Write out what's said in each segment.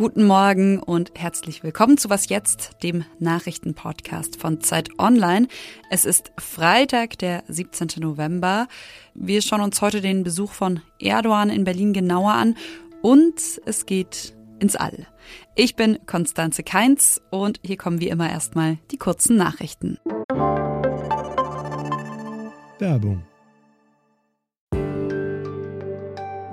Guten Morgen und herzlich willkommen zu Was jetzt, dem Nachrichtenpodcast von Zeit Online. Es ist Freitag, der 17. November. Wir schauen uns heute den Besuch von Erdogan in Berlin genauer an und es geht ins All. Ich bin Konstanze Keinz und hier kommen wie immer erstmal die kurzen Nachrichten. Werbung.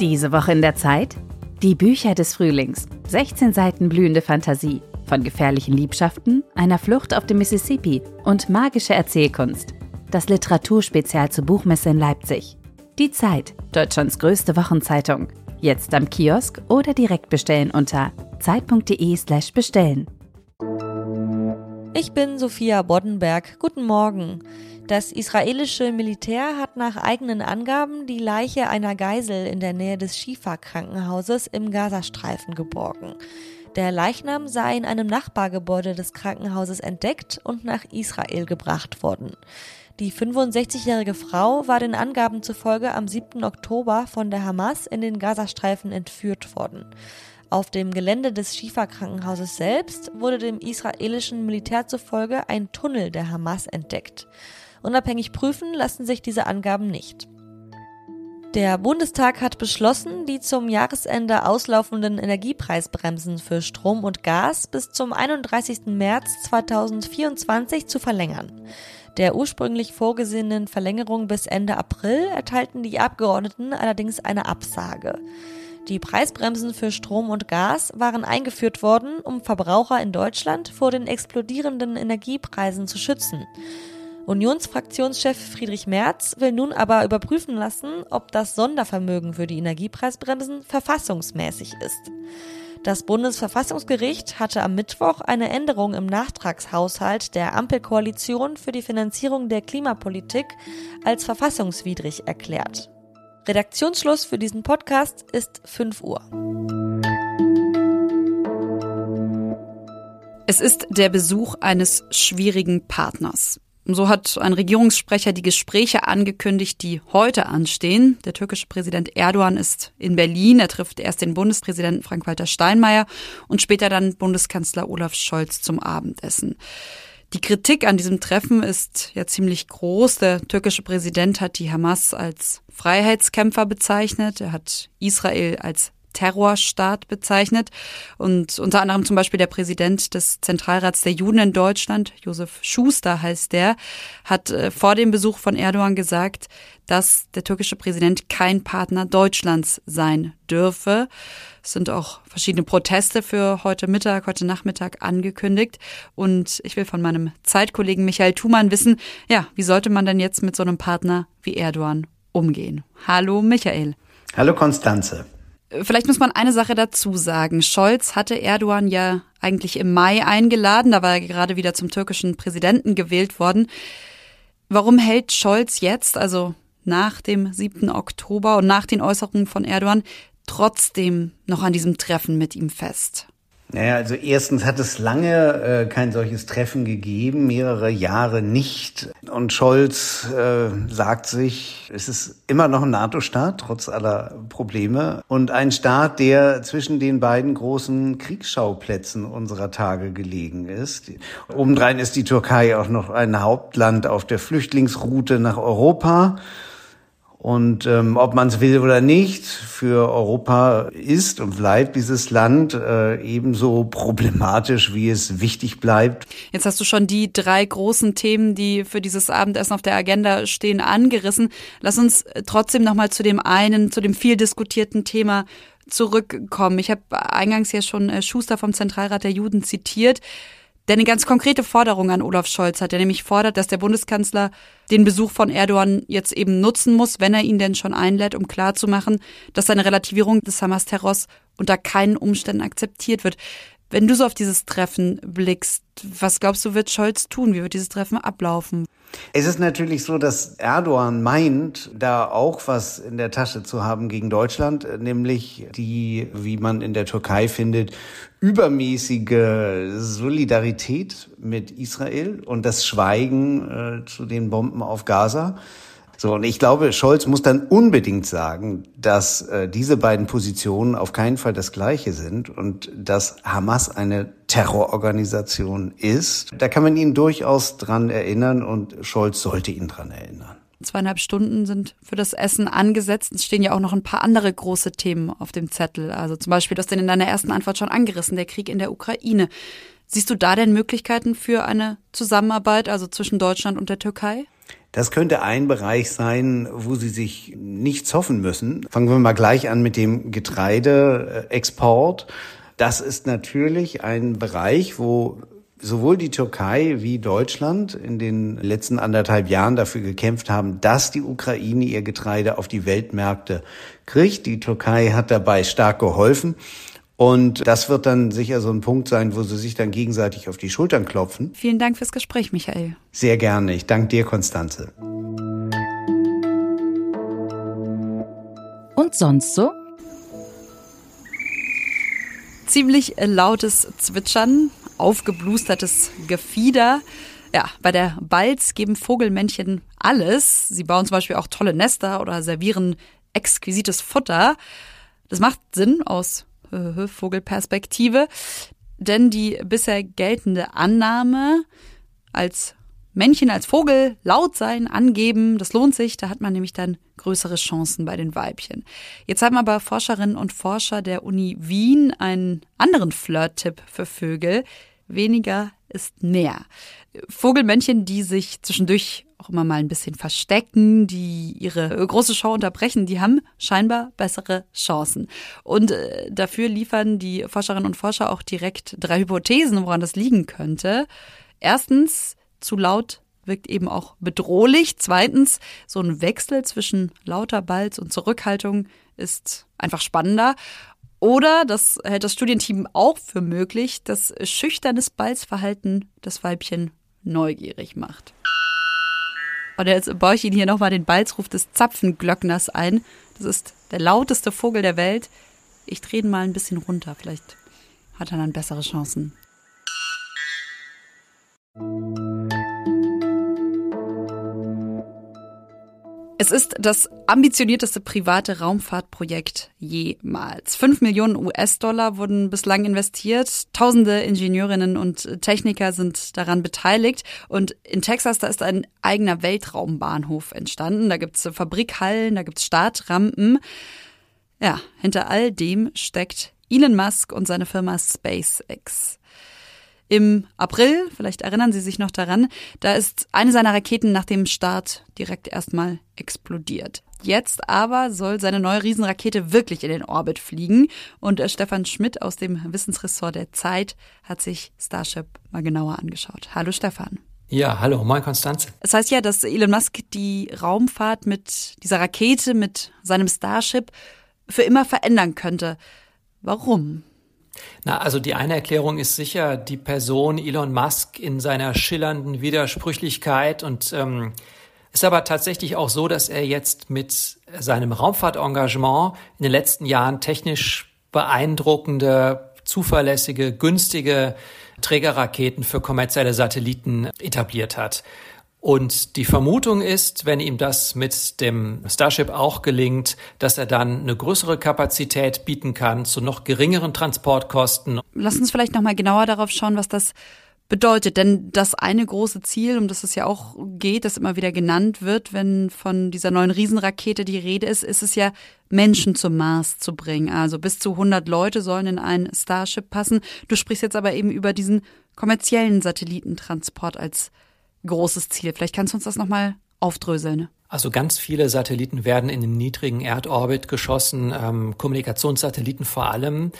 Diese Woche in der Zeit? Die Bücher des Frühlings. 16 Seiten blühende Fantasie. Von gefährlichen Liebschaften, einer Flucht auf dem Mississippi und magische Erzählkunst. Das Literaturspezial zur Buchmesse in Leipzig. Die Zeit, Deutschlands größte Wochenzeitung. Jetzt am Kiosk oder direkt bestellen unter zeit.de/slash bestellen. Ich bin Sophia Boddenberg. Guten Morgen. Das israelische Militär hat nach eigenen Angaben die Leiche einer Geisel in der Nähe des Shifa-Krankenhauses im Gazastreifen geborgen. Der Leichnam sei in einem Nachbargebäude des Krankenhauses entdeckt und nach Israel gebracht worden. Die 65-jährige Frau war den Angaben zufolge am 7. Oktober von der Hamas in den Gazastreifen entführt worden. Auf dem Gelände des Shifa-Krankenhauses selbst wurde dem israelischen Militär zufolge ein Tunnel der Hamas entdeckt. Unabhängig prüfen lassen sich diese Angaben nicht. Der Bundestag hat beschlossen, die zum Jahresende auslaufenden Energiepreisbremsen für Strom und Gas bis zum 31. März 2024 zu verlängern. Der ursprünglich vorgesehenen Verlängerung bis Ende April erteilten die Abgeordneten allerdings eine Absage. Die Preisbremsen für Strom und Gas waren eingeführt worden, um Verbraucher in Deutschland vor den explodierenden Energiepreisen zu schützen. Unionsfraktionschef Friedrich Merz will nun aber überprüfen lassen, ob das Sondervermögen für die Energiepreisbremsen verfassungsmäßig ist. Das Bundesverfassungsgericht hatte am Mittwoch eine Änderung im Nachtragshaushalt der Ampelkoalition für die Finanzierung der Klimapolitik als verfassungswidrig erklärt. Redaktionsschluss für diesen Podcast ist 5 Uhr. Es ist der Besuch eines schwierigen Partners. So hat ein Regierungssprecher die Gespräche angekündigt, die heute anstehen. Der türkische Präsident Erdogan ist in Berlin. Er trifft erst den Bundespräsidenten Frank-Walter Steinmeier und später dann Bundeskanzler Olaf Scholz zum Abendessen. Die Kritik an diesem Treffen ist ja ziemlich groß. Der türkische Präsident hat die Hamas als Freiheitskämpfer bezeichnet. Er hat Israel als Terrorstaat bezeichnet. Und unter anderem zum Beispiel der Präsident des Zentralrats der Juden in Deutschland, Josef Schuster heißt der, hat äh, vor dem Besuch von Erdogan gesagt, dass der türkische Präsident kein Partner Deutschlands sein dürfe. Es sind auch verschiedene Proteste für heute Mittag, heute Nachmittag angekündigt. Und ich will von meinem Zeitkollegen Michael Thumann wissen, ja, wie sollte man denn jetzt mit so einem Partner wie Erdogan umgehen? Hallo Michael. Hallo Konstanze. Vielleicht muss man eine Sache dazu sagen. Scholz hatte Erdogan ja eigentlich im Mai eingeladen, da war er gerade wieder zum türkischen Präsidenten gewählt worden. Warum hält Scholz jetzt, also nach dem 7. Oktober und nach den Äußerungen von Erdogan, trotzdem noch an diesem Treffen mit ihm fest? Naja, also erstens hat es lange äh, kein solches Treffen gegeben, mehrere Jahre nicht. Und Scholz äh, sagt sich, es ist immer noch ein NATO-Staat, trotz aller Probleme. Und ein Staat, der zwischen den beiden großen Kriegsschauplätzen unserer Tage gelegen ist. Obendrein ist die Türkei auch noch ein Hauptland auf der Flüchtlingsroute nach Europa. Und ähm, ob man es will oder nicht, für Europa ist und bleibt dieses Land äh, ebenso problematisch, wie es wichtig bleibt. Jetzt hast du schon die drei großen Themen, die für dieses Abendessen auf der Agenda stehen, angerissen. Lass uns trotzdem noch mal zu dem einen, zu dem viel diskutierten Thema zurückkommen. Ich habe eingangs ja schon äh, Schuster vom Zentralrat der Juden zitiert der eine ganz konkrete Forderung an Olaf Scholz hat, der nämlich fordert, dass der Bundeskanzler den Besuch von Erdogan jetzt eben nutzen muss, wenn er ihn denn schon einlädt, um klarzumachen, dass seine Relativierung des Hamas-Terrors unter keinen Umständen akzeptiert wird. Wenn du so auf dieses Treffen blickst, was glaubst du, wird Scholz tun? Wie wird dieses Treffen ablaufen? Es ist natürlich so, dass Erdogan meint, da auch was in der Tasche zu haben gegen Deutschland, nämlich die, wie man in der Türkei findet, übermäßige Solidarität mit Israel und das Schweigen äh, zu den Bomben auf Gaza. So, und ich glaube, Scholz muss dann unbedingt sagen, dass äh, diese beiden Positionen auf keinen Fall das gleiche sind und dass Hamas eine Terrororganisation ist. Da kann man ihn durchaus dran erinnern und Scholz sollte ihn dran erinnern. Zweieinhalb Stunden sind für das Essen angesetzt. Es stehen ja auch noch ein paar andere große Themen auf dem Zettel. Also zum Beispiel, das denn in deiner ersten Antwort schon angerissen, der Krieg in der Ukraine. Siehst du da denn Möglichkeiten für eine Zusammenarbeit, also zwischen Deutschland und der Türkei? Das könnte ein Bereich sein, wo Sie sich nichts hoffen müssen. Fangen wir mal gleich an mit dem Getreideexport. Das ist natürlich ein Bereich, wo sowohl die Türkei wie Deutschland in den letzten anderthalb Jahren dafür gekämpft haben, dass die Ukraine ihr Getreide auf die Weltmärkte kriegt. Die Türkei hat dabei stark geholfen. Und das wird dann sicher so ein Punkt sein, wo sie sich dann gegenseitig auf die Schultern klopfen. Vielen Dank fürs Gespräch, Michael. Sehr gerne. Ich danke dir, Konstanze. Und sonst so? Ziemlich lautes Zwitschern, aufgeblustertes Gefieder. Ja, bei der Balz geben Vogelmännchen alles. Sie bauen zum Beispiel auch tolle Nester oder servieren exquisites Futter. Das macht Sinn aus äh, Vogelperspektive. Denn die bisher geltende Annahme als Männchen als Vogel laut sein, angeben, das lohnt sich, da hat man nämlich dann größere Chancen bei den Weibchen. Jetzt haben aber Forscherinnen und Forscher der Uni Wien einen anderen Flirt-Tipp für Vögel. Weniger ist mehr. Vogelmännchen, die sich zwischendurch auch immer mal ein bisschen verstecken, die ihre große Show unterbrechen, die haben scheinbar bessere Chancen. Und äh, dafür liefern die Forscherinnen und Forscher auch direkt drei Hypothesen, woran das liegen könnte. Erstens, zu laut wirkt eben auch bedrohlich. Zweitens, so ein Wechsel zwischen lauter Balz und Zurückhaltung ist einfach spannender. Oder, das hält das Studienteam auch für möglich, dass schüchternes Balzverhalten das Weibchen neugierig macht. Und jetzt baue ich Ihnen hier nochmal den Balzruf des Zapfenglöckners ein. Das ist der lauteste Vogel der Welt. Ich drehe ihn mal ein bisschen runter. Vielleicht hat er dann bessere Chancen. Es ist das ambitionierteste private Raumfahrtprojekt jemals. Fünf Millionen US-Dollar wurden bislang investiert. Tausende Ingenieurinnen und Techniker sind daran beteiligt. Und in Texas, da ist ein eigener Weltraumbahnhof entstanden. Da gibt's Fabrikhallen, da gibt's Startrampen. Ja, hinter all dem steckt Elon Musk und seine Firma SpaceX. Im April, vielleicht erinnern Sie sich noch daran, da ist eine seiner Raketen nach dem Start direkt erstmal explodiert. Jetzt aber soll seine neue Riesenrakete wirklich in den Orbit fliegen. Und äh, Stefan Schmidt aus dem Wissensressort der Zeit hat sich Starship mal genauer angeschaut. Hallo Stefan. Ja, hallo, moin Konstanze. Es heißt ja, dass Elon Musk die Raumfahrt mit dieser Rakete, mit seinem Starship für immer verändern könnte. Warum? Na, also die eine Erklärung ist sicher die Person Elon Musk in seiner schillernden Widersprüchlichkeit und ähm, ist aber tatsächlich auch so, dass er jetzt mit seinem Raumfahrtengagement in den letzten Jahren technisch beeindruckende, zuverlässige, günstige Trägerraketen für kommerzielle Satelliten etabliert hat. Und die Vermutung ist, wenn ihm das mit dem Starship auch gelingt, dass er dann eine größere Kapazität bieten kann zu noch geringeren Transportkosten. Lass uns vielleicht noch mal genauer darauf schauen, was das bedeutet. Denn das eine große Ziel, um das es ja auch geht, das immer wieder genannt wird, wenn von dieser neuen Riesenrakete die Rede ist, ist es ja, Menschen zum Mars zu bringen. Also bis zu 100 Leute sollen in ein Starship passen. Du sprichst jetzt aber eben über diesen kommerziellen Satellitentransport als großes Ziel. Vielleicht kannst du uns das nochmal aufdröseln. Also ganz viele Satelliten werden in den niedrigen Erdorbit geschossen, ähm, Kommunikationssatelliten vor allem.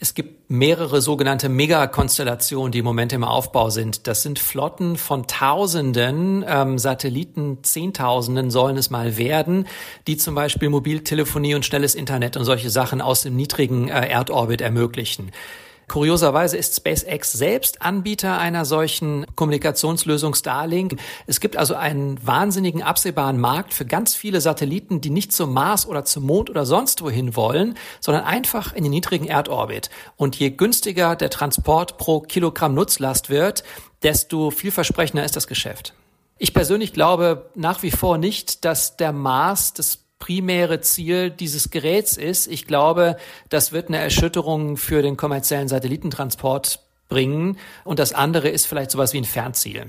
Es gibt mehrere sogenannte Megakonstellationen, die im Moment im Aufbau sind. Das sind Flotten von Tausenden ähm, Satelliten, Zehntausenden sollen es mal werden, die zum Beispiel Mobiltelefonie und schnelles Internet und solche Sachen aus dem niedrigen äh, Erdorbit ermöglichen. Kurioserweise ist SpaceX selbst Anbieter einer solchen Kommunikationslösung Starlink. Es gibt also einen wahnsinnigen absehbaren Markt für ganz viele Satelliten, die nicht zum Mars oder zum Mond oder sonst wohin wollen, sondern einfach in den niedrigen Erdorbit. Und je günstiger der Transport pro Kilogramm Nutzlast wird, desto vielversprechender ist das Geschäft. Ich persönlich glaube nach wie vor nicht, dass der Mars das primäre Ziel dieses Geräts ist. Ich glaube, das wird eine Erschütterung für den kommerziellen Satellitentransport bringen. Und das andere ist vielleicht sowas wie ein Fernziel.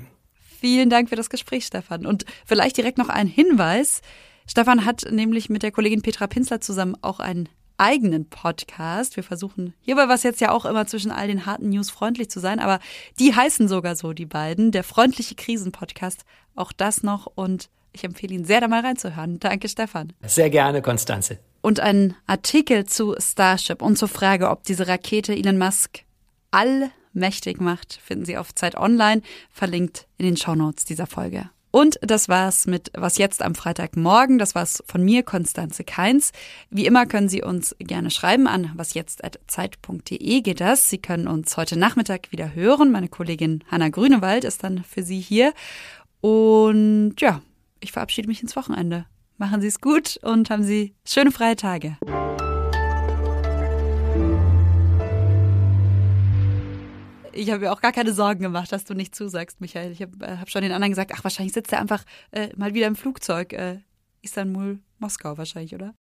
Vielen Dank für das Gespräch, Stefan. Und vielleicht direkt noch ein Hinweis. Stefan hat nämlich mit der Kollegin Petra Pinsler zusammen auch einen eigenen Podcast. Wir versuchen hierbei was jetzt ja auch immer zwischen all den harten News freundlich zu sein, aber die heißen sogar so, die beiden. Der freundliche Krisen-Podcast. Auch das noch und ich empfehle ihn sehr, da mal reinzuhören. Danke, Stefan. Sehr gerne, Konstanze. Und ein Artikel zu Starship und zur Frage, ob diese Rakete Elon Musk allmächtig macht, finden Sie auf Zeit Online, verlinkt in den Shownotes dieser Folge. Und das war's mit Was jetzt am Freitagmorgen. Das war's von mir, Konstanze Keins. Wie immer können Sie uns gerne schreiben an wasjetzt.zeit.de geht das. Sie können uns heute Nachmittag wieder hören. Meine Kollegin Hanna Grünewald ist dann für Sie hier. Und ja, ich verabschiede mich ins Wochenende. Machen Sie es gut und haben Sie schöne freie Tage. Ich habe mir auch gar keine Sorgen gemacht, dass du nicht zusagst, Michael. Ich habe äh, hab schon den anderen gesagt, ach, wahrscheinlich sitzt er einfach äh, mal wieder im Flugzeug. Äh, Istanbul, Moskau wahrscheinlich, oder?